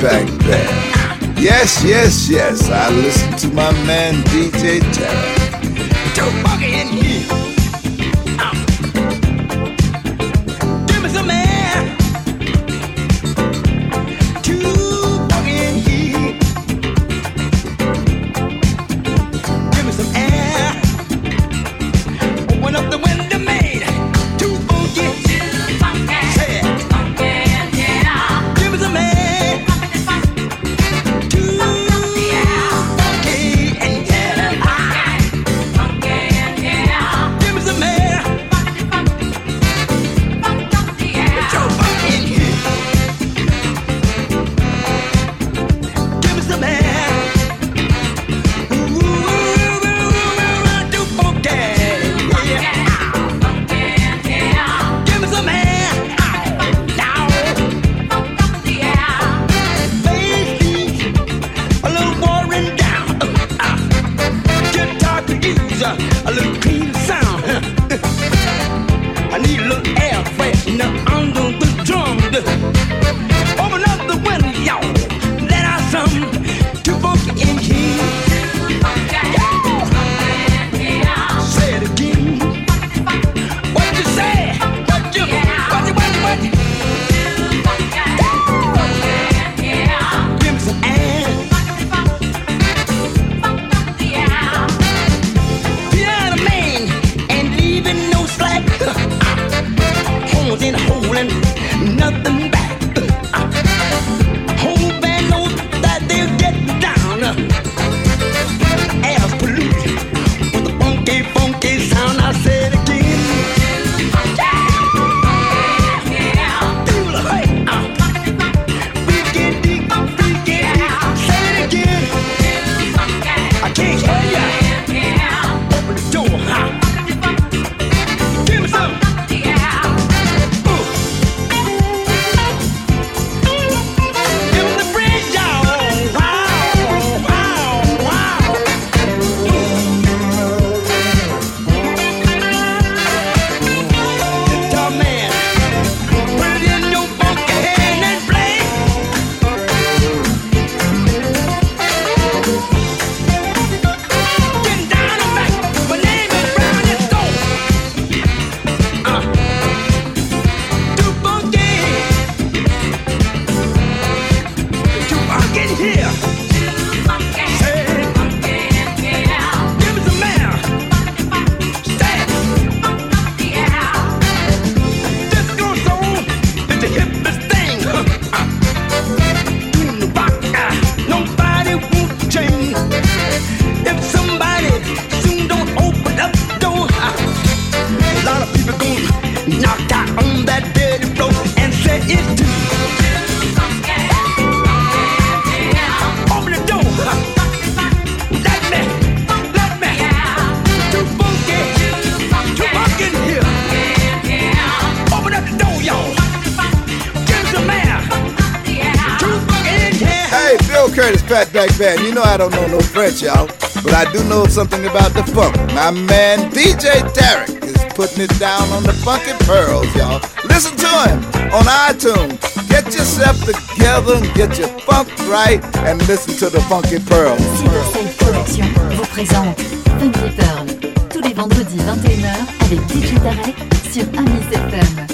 Fatback Band. Yes, yes, yes, I listen to my man DJ. Joe Buggy in here. Fatback Band. You know I don't know no French, y'all, but I do know something about the funk. My man DJ Tarek is putting it down on the funky pearls, y'all. Listen to him on iTunes. Get yourself together and get your funk right and listen to the funky pearls. Vous présente Funky tous les vendredis 21h avec DJ Tarek sur Amis FM.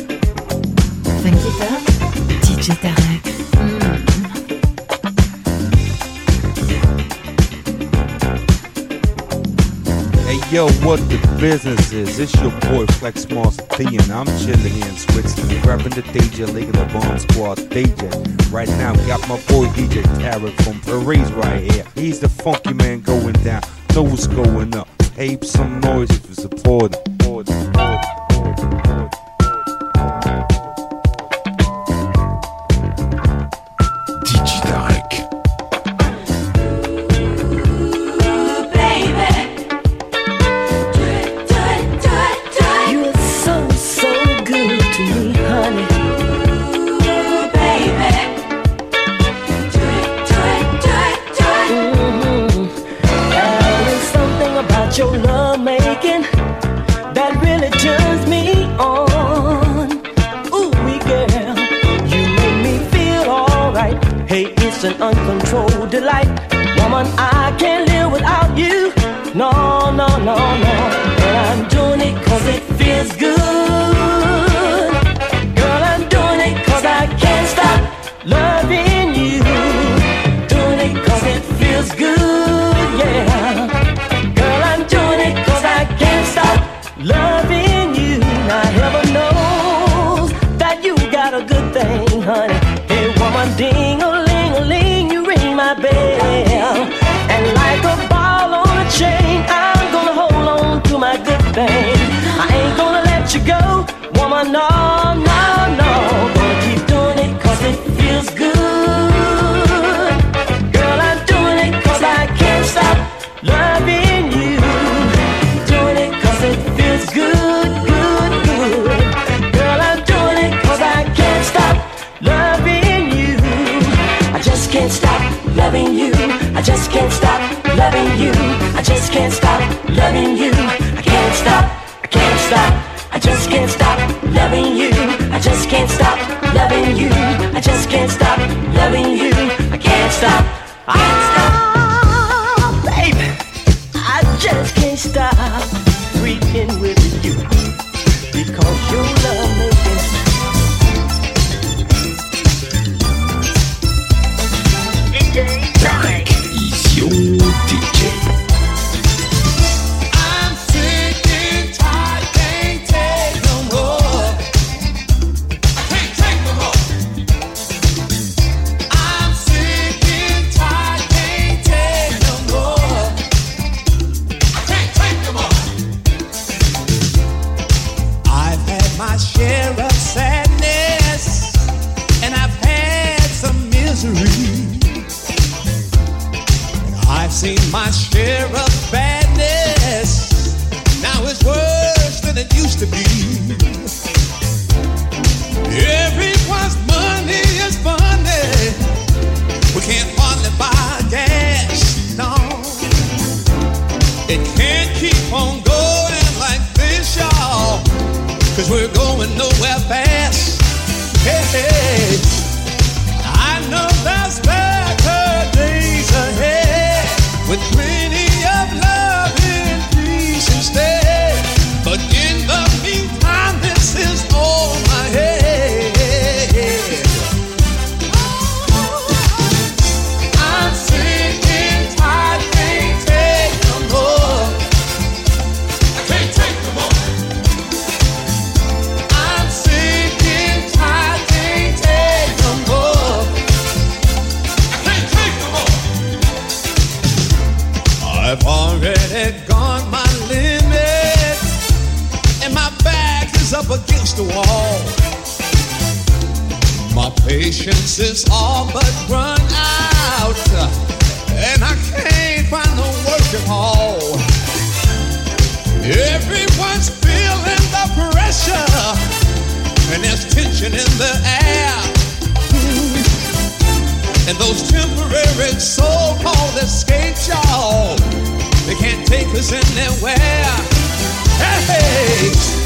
Funky Pearl, DJ Tarek. Yo, what the business is? It's your boy Flex Monster D, and I'm chilling here in Switzerland, grabbing the DJ, League of the Bomb Squad DJ. Right now, got my boy DJ Tarek from Paris right here. He's the funky man going down, know what's going up. Ape some noise if you support him. Support him. I know. Everyone's money is. We can't buy gas, no. It can't keep on going like this, y'all. Cause we're patience is all but run out, and I can't find the work at all. Everyone's feeling the pressure, and there's tension in the air. And those temporary so-called escapes, y'all, they can't take us anywhere. Hey.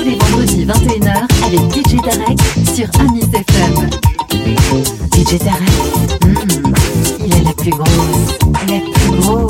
tous les vendredis 21h avec DJ Tarek sur Amis FM. DJ Tarek, hmm, il est la plus grosse, la plus grosse,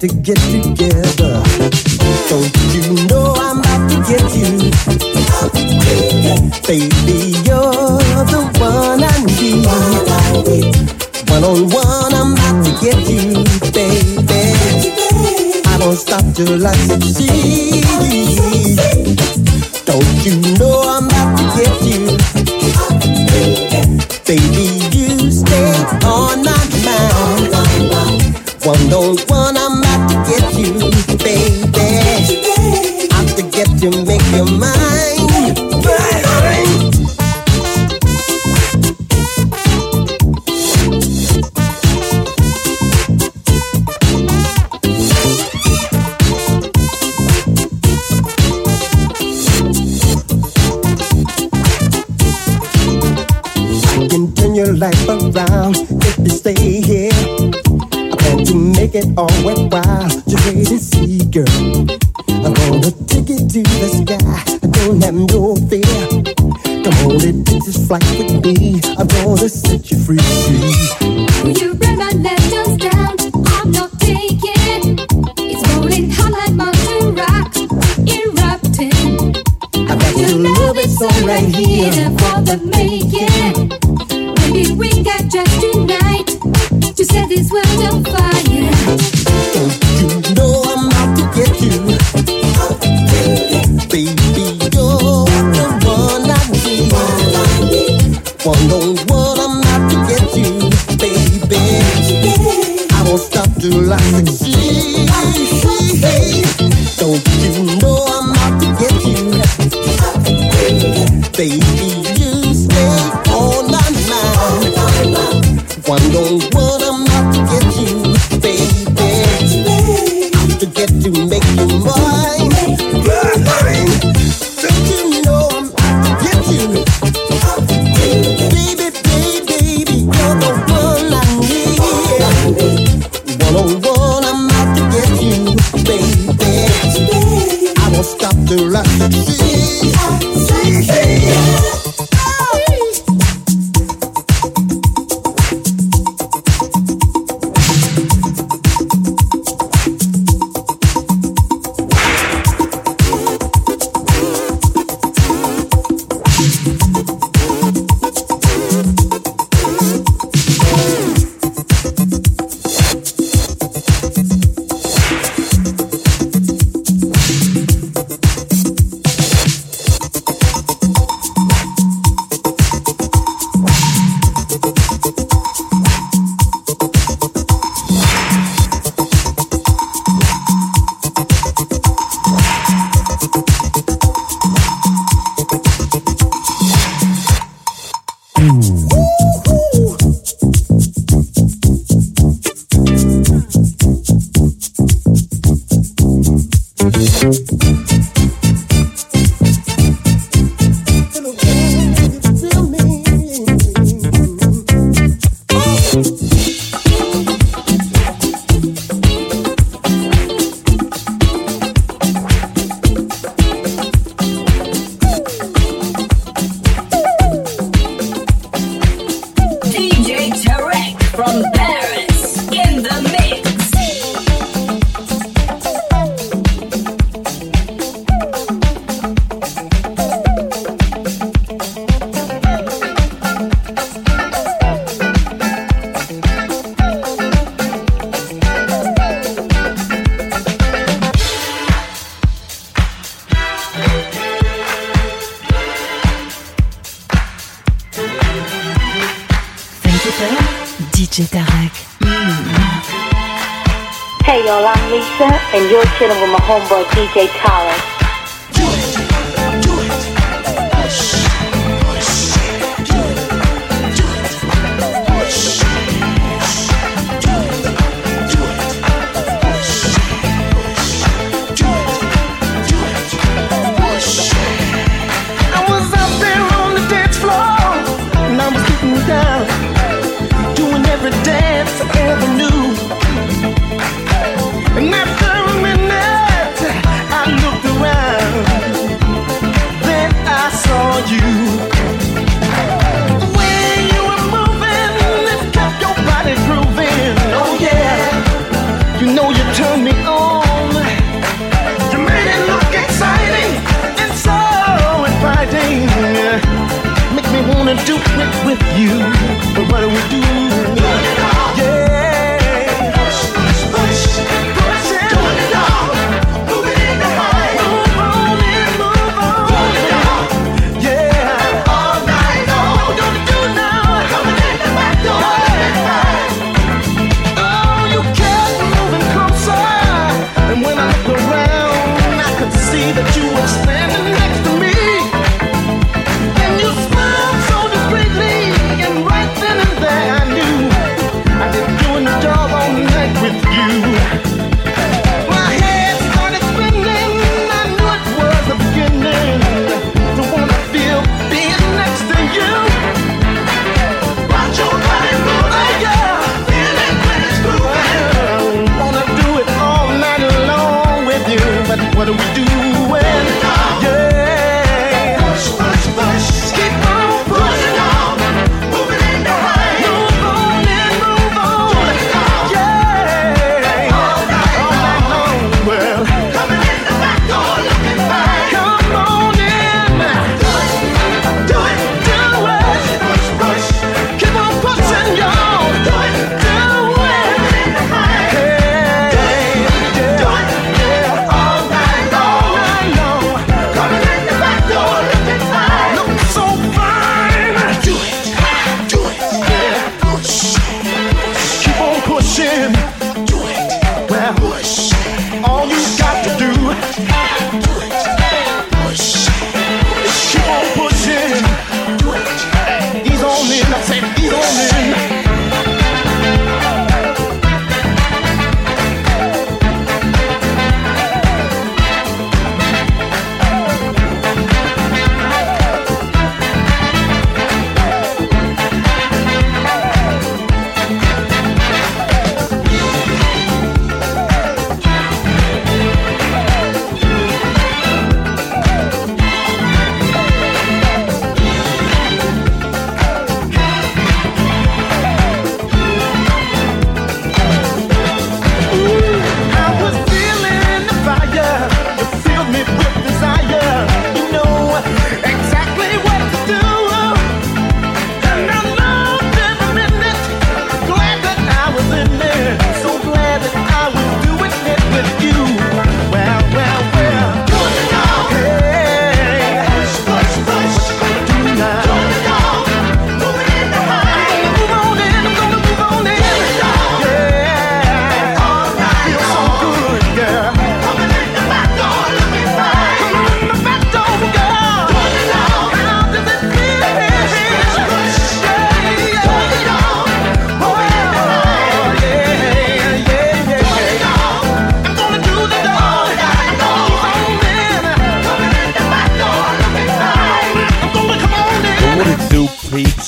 to get together. I plan to make it all worthwhile. Just wait and see, girl. I'm gonna take it to the sky. I don't have no fear. Come on and take this flight with me. I'm gonna set you free. Will you bring my legends down? I'm not taking. It's rolling hot like mountain rock, erupting. I got your love, it's all right here. for the making. Maybe we got just tonight this world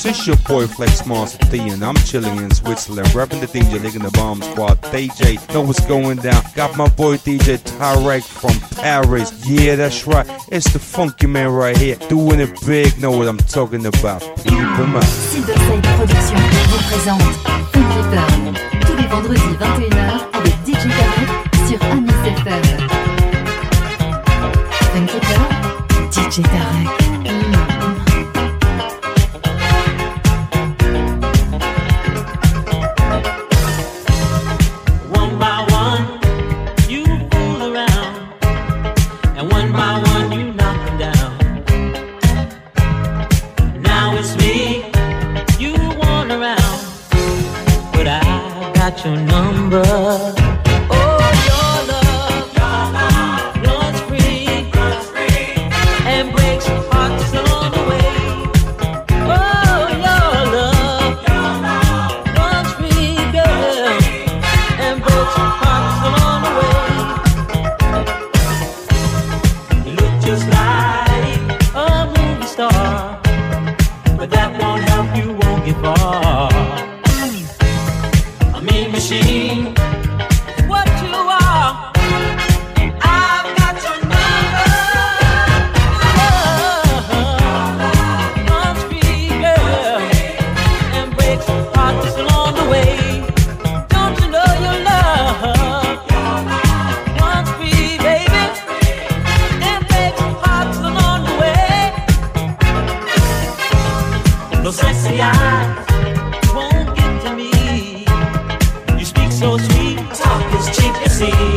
It's your boy Flex Master D, and I'm chilling in Switzerland, repping the DJ, licking the bomb squad. DJ, know what's going down. Got my boy DJ Tarek from Paris. Yeah, that's right. It's the funky man right here, doing it big. Know what I'm talking about? Keep him up. Cyberside Productions vous présente Funky Pearl tous les vendredis 21h avec DJ Tarek sur Amis FM. Funky Pearl, DJ Tarek. so sweet. Talk is cheap, you see.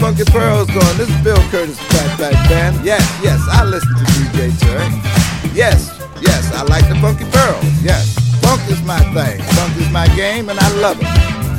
funky pearls going. This is Bill Curtis Fatback Band. Yes, yes, I listen to DJ Tarek. Yes, yes, I like the funky pearls. Yes, funk is my thing. Funk is my game, and I love it.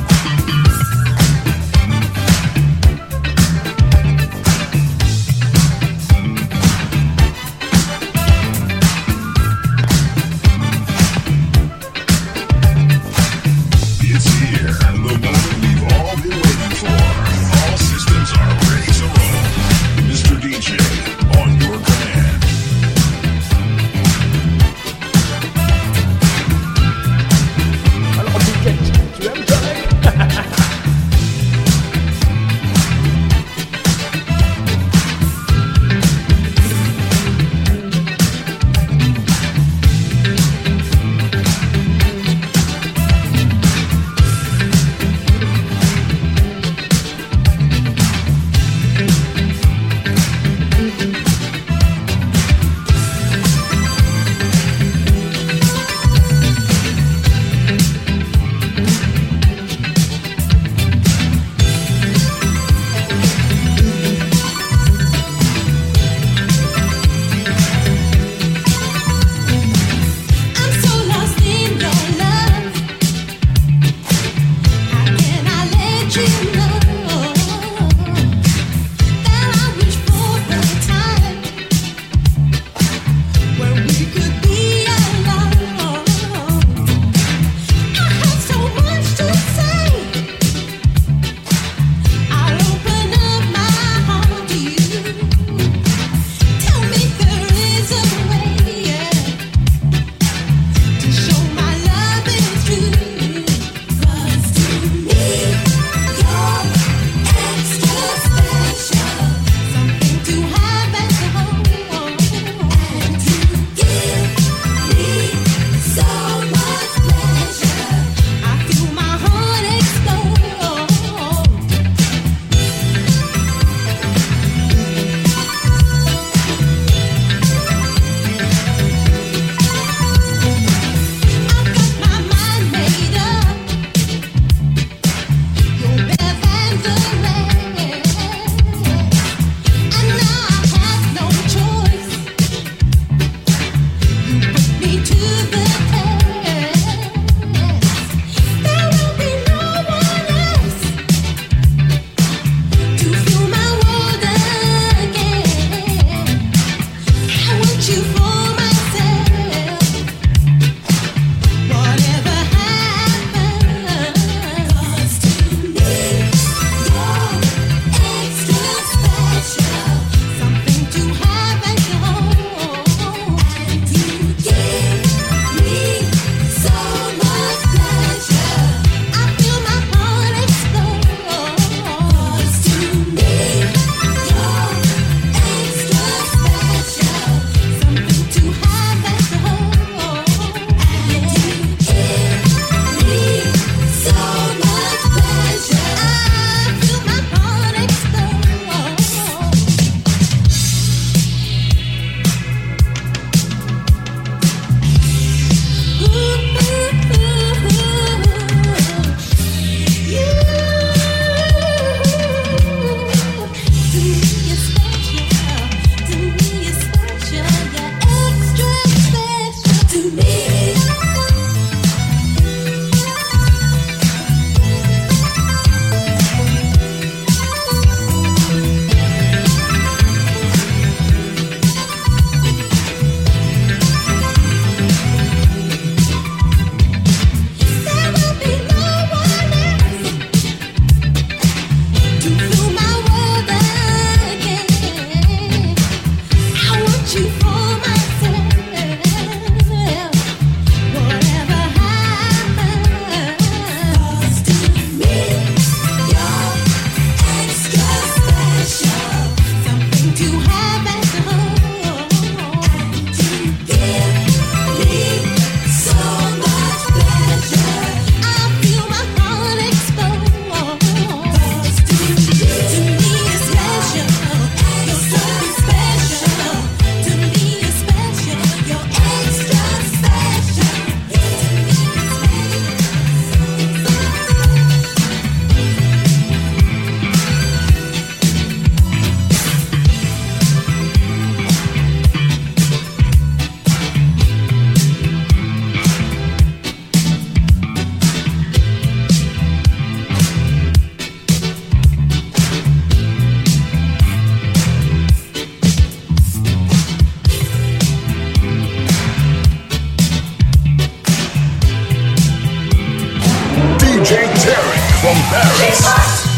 from Paris.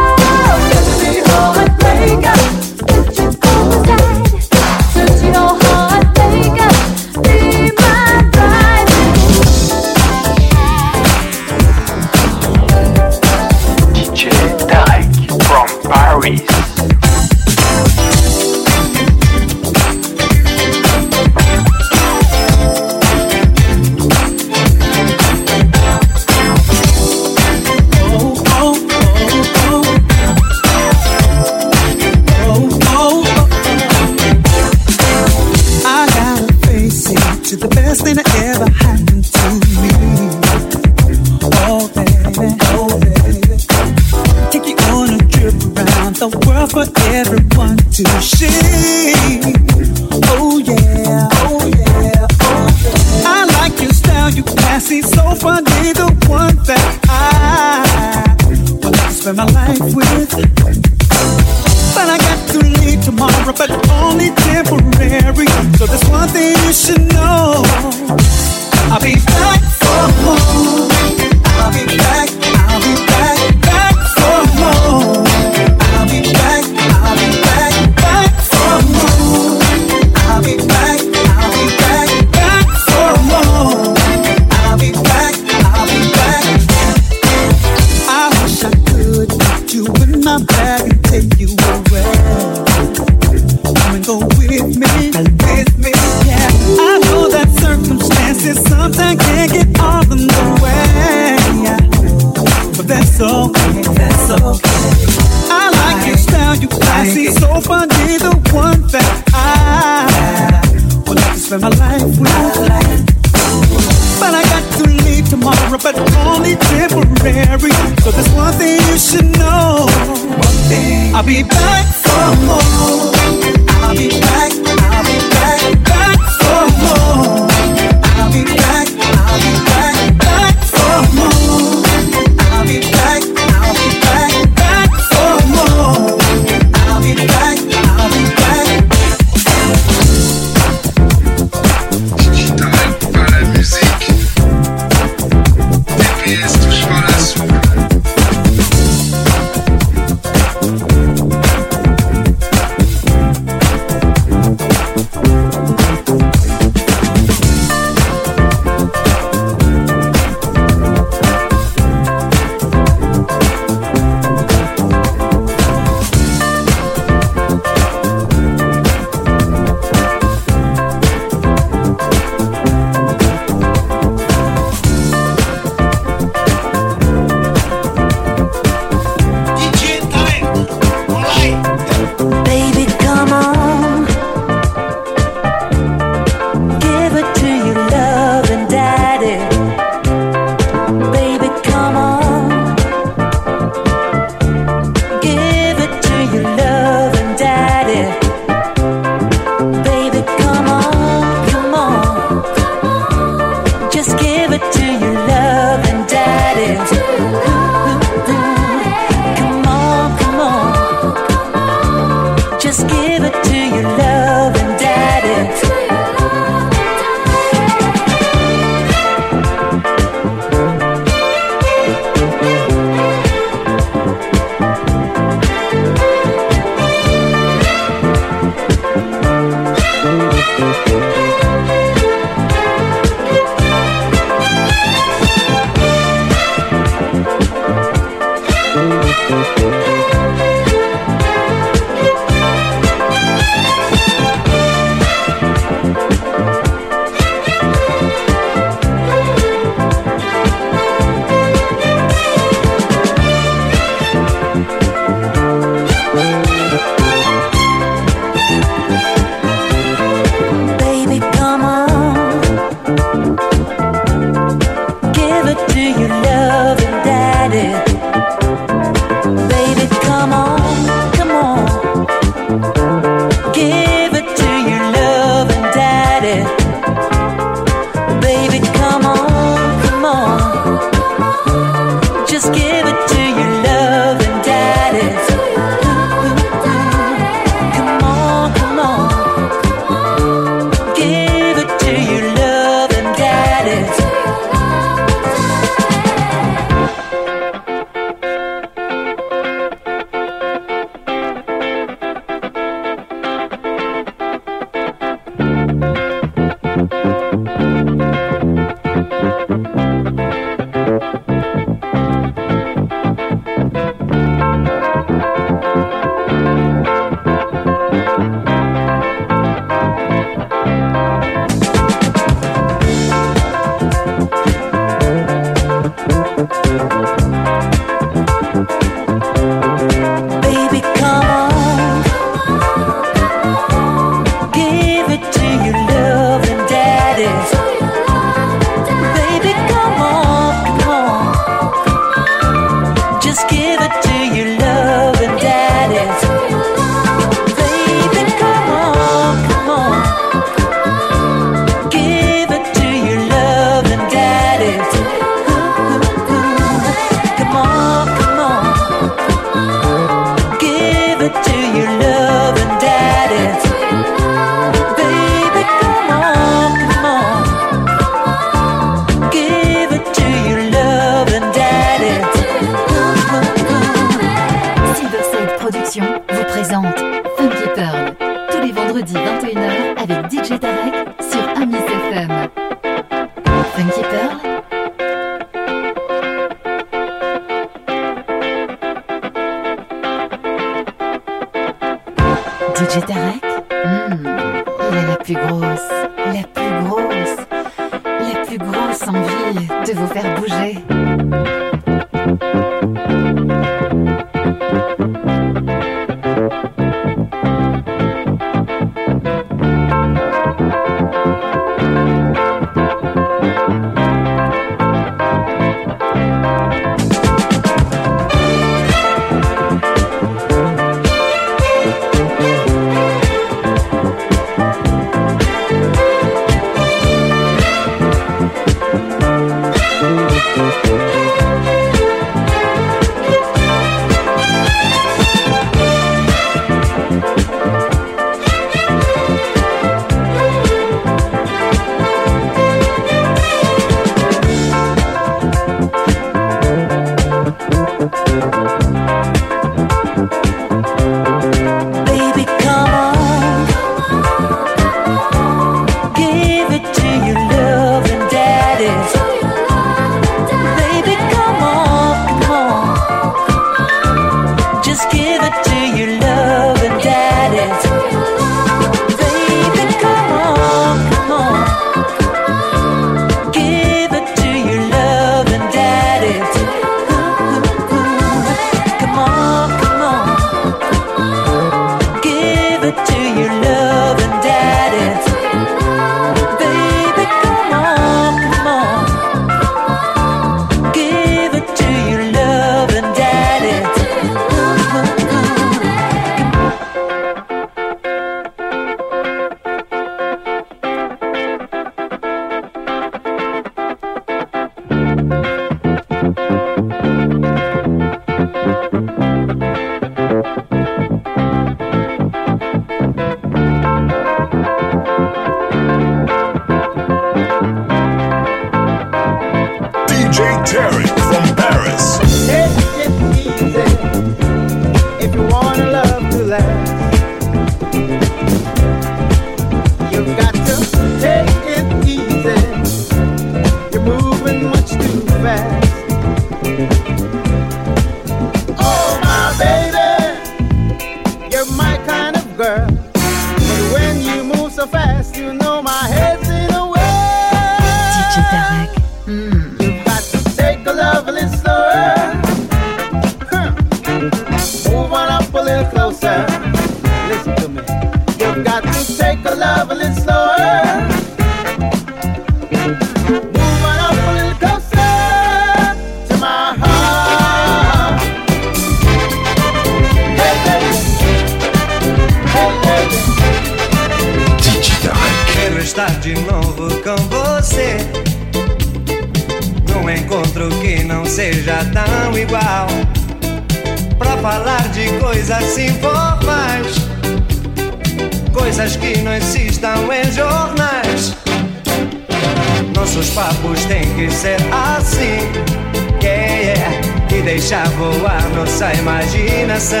nossa imaginação.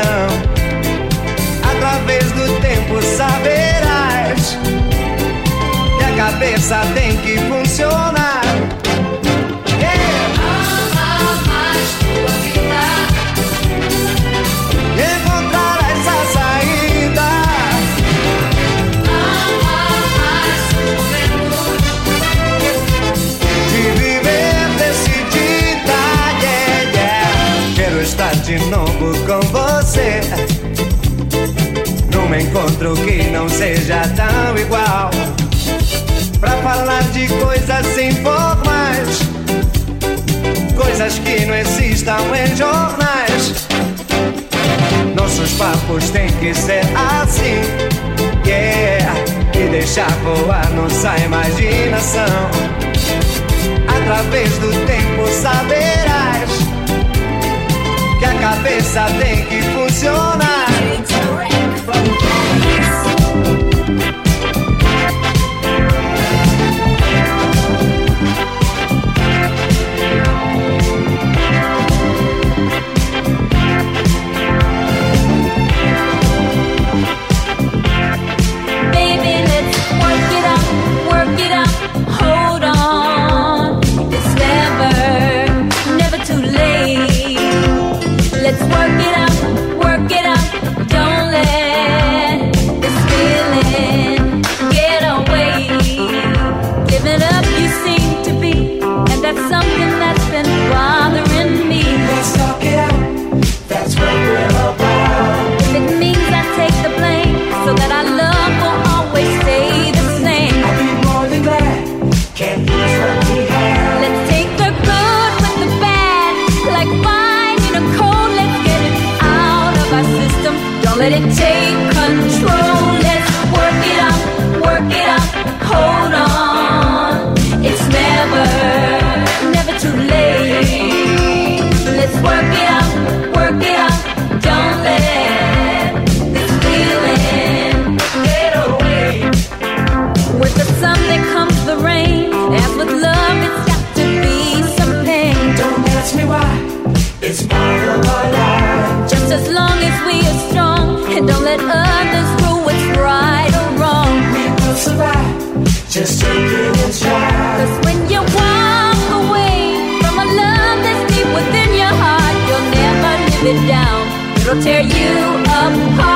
Através do tempo saberás que a cabeça tem que funcionar. encontro que não seja tão igual. Pra falar de coisas sem formais, coisas que não existam em jornais. Nossos papos têm que ser assim, yeah. E deixar voar nossa imaginação. Através do tempo saberás que a cabeça tem que funcionar. Tear you apart.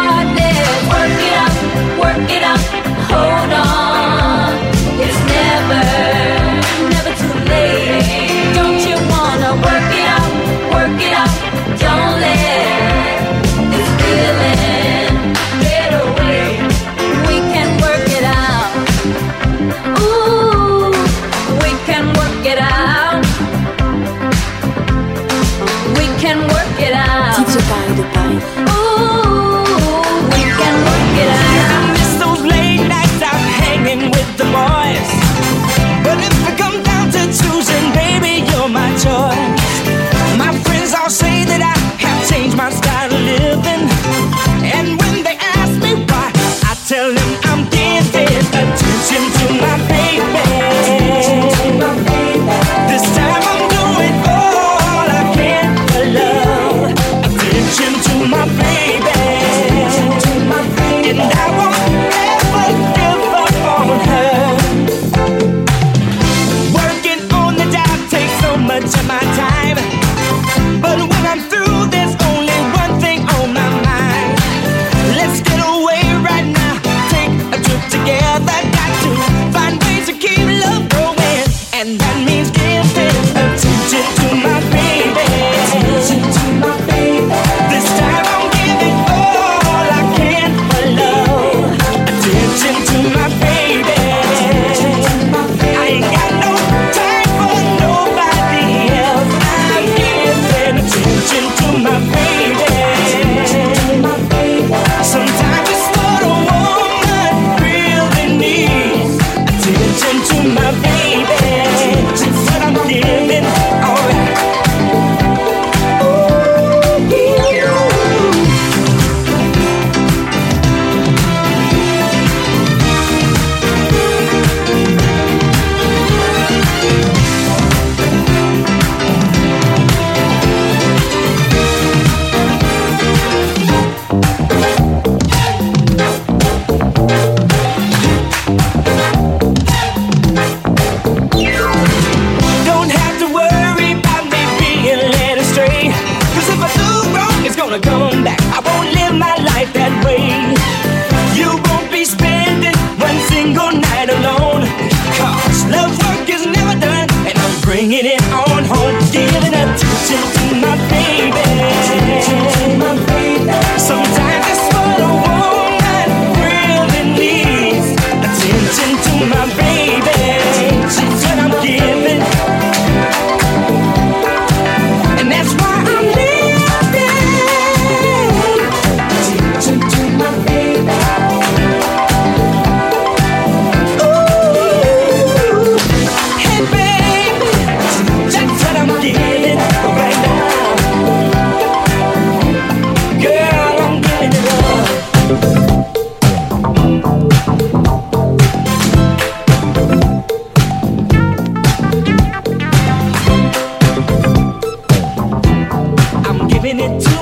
It to